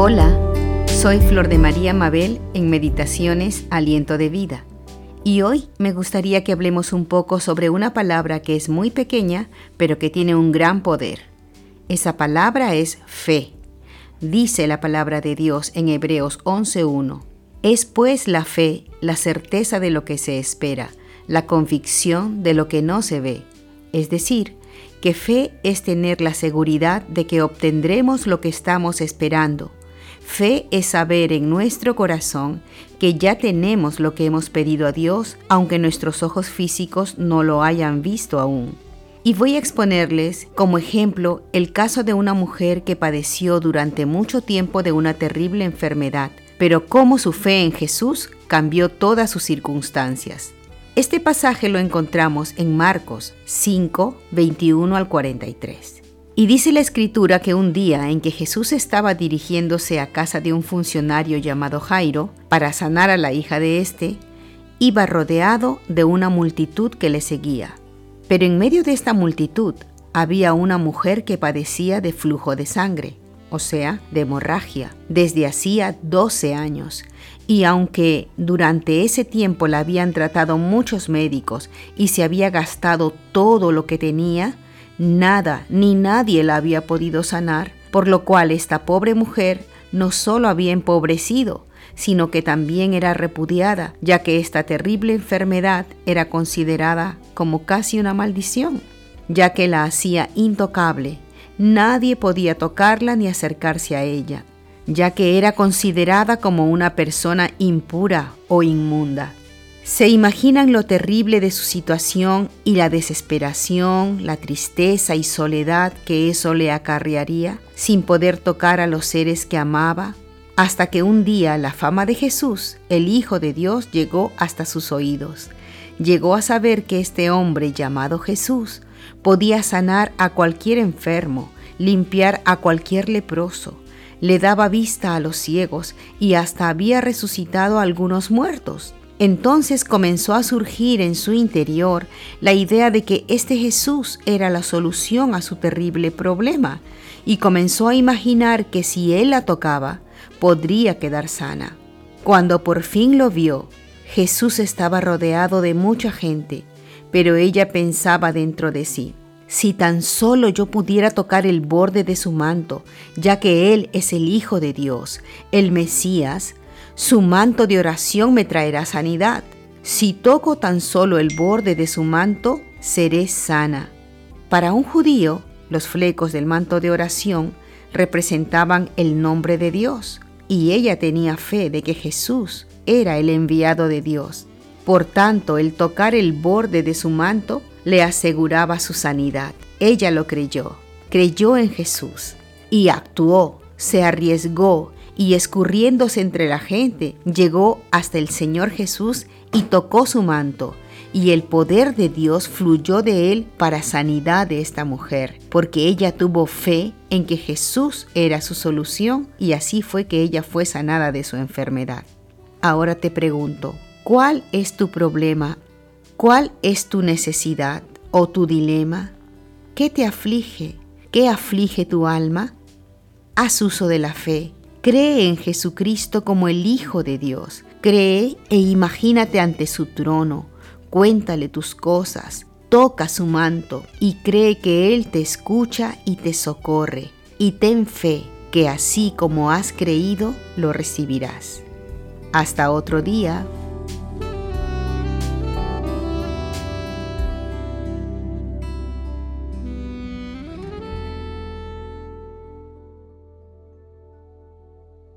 Hola, soy Flor de María Mabel en Meditaciones Aliento de Vida. Y hoy me gustaría que hablemos un poco sobre una palabra que es muy pequeña, pero que tiene un gran poder. Esa palabra es fe. Dice la palabra de Dios en Hebreos 11.1. Es pues la fe la certeza de lo que se espera, la convicción de lo que no se ve. Es decir, que fe es tener la seguridad de que obtendremos lo que estamos esperando Fe es saber en nuestro corazón que ya tenemos lo que hemos pedido a Dios, aunque nuestros ojos físicos no lo hayan visto aún. Y voy a exponerles como ejemplo el caso de una mujer que padeció durante mucho tiempo de una terrible enfermedad, pero cómo su fe en Jesús cambió todas sus circunstancias. Este pasaje lo encontramos en Marcos 5, 21 al 43. Y dice la escritura que un día en que Jesús estaba dirigiéndose a casa de un funcionario llamado Jairo para sanar a la hija de éste, iba rodeado de una multitud que le seguía. Pero en medio de esta multitud había una mujer que padecía de flujo de sangre, o sea, de hemorragia, desde hacía 12 años. Y aunque durante ese tiempo la habían tratado muchos médicos y se había gastado todo lo que tenía, Nada ni nadie la había podido sanar, por lo cual esta pobre mujer no solo había empobrecido, sino que también era repudiada, ya que esta terrible enfermedad era considerada como casi una maldición, ya que la hacía intocable. Nadie podía tocarla ni acercarse a ella, ya que era considerada como una persona impura o inmunda. ¿Se imaginan lo terrible de su situación y la desesperación, la tristeza y soledad que eso le acarrearía sin poder tocar a los seres que amaba? Hasta que un día la fama de Jesús, el Hijo de Dios, llegó hasta sus oídos. Llegó a saber que este hombre llamado Jesús podía sanar a cualquier enfermo, limpiar a cualquier leproso, le daba vista a los ciegos y hasta había resucitado a algunos muertos. Entonces comenzó a surgir en su interior la idea de que este Jesús era la solución a su terrible problema y comenzó a imaginar que si él la tocaba, podría quedar sana. Cuando por fin lo vio, Jesús estaba rodeado de mucha gente, pero ella pensaba dentro de sí, si tan solo yo pudiera tocar el borde de su manto, ya que Él es el Hijo de Dios, el Mesías, su manto de oración me traerá sanidad. Si toco tan solo el borde de su manto, seré sana. Para un judío, los flecos del manto de oración representaban el nombre de Dios, y ella tenía fe de que Jesús era el enviado de Dios. Por tanto, el tocar el borde de su manto le aseguraba su sanidad. Ella lo creyó, creyó en Jesús y actuó, se arriesgó y escurriéndose entre la gente, llegó hasta el Señor Jesús y tocó su manto. Y el poder de Dios fluyó de él para sanidad de esta mujer, porque ella tuvo fe en que Jesús era su solución y así fue que ella fue sanada de su enfermedad. Ahora te pregunto, ¿cuál es tu problema? ¿Cuál es tu necesidad o tu dilema? ¿Qué te aflige? ¿Qué aflige tu alma? Haz uso de la fe Cree en Jesucristo como el Hijo de Dios. Cree e imagínate ante su trono. Cuéntale tus cosas. Toca su manto y cree que Él te escucha y te socorre. Y ten fe que así como has creído, lo recibirás. Hasta otro día.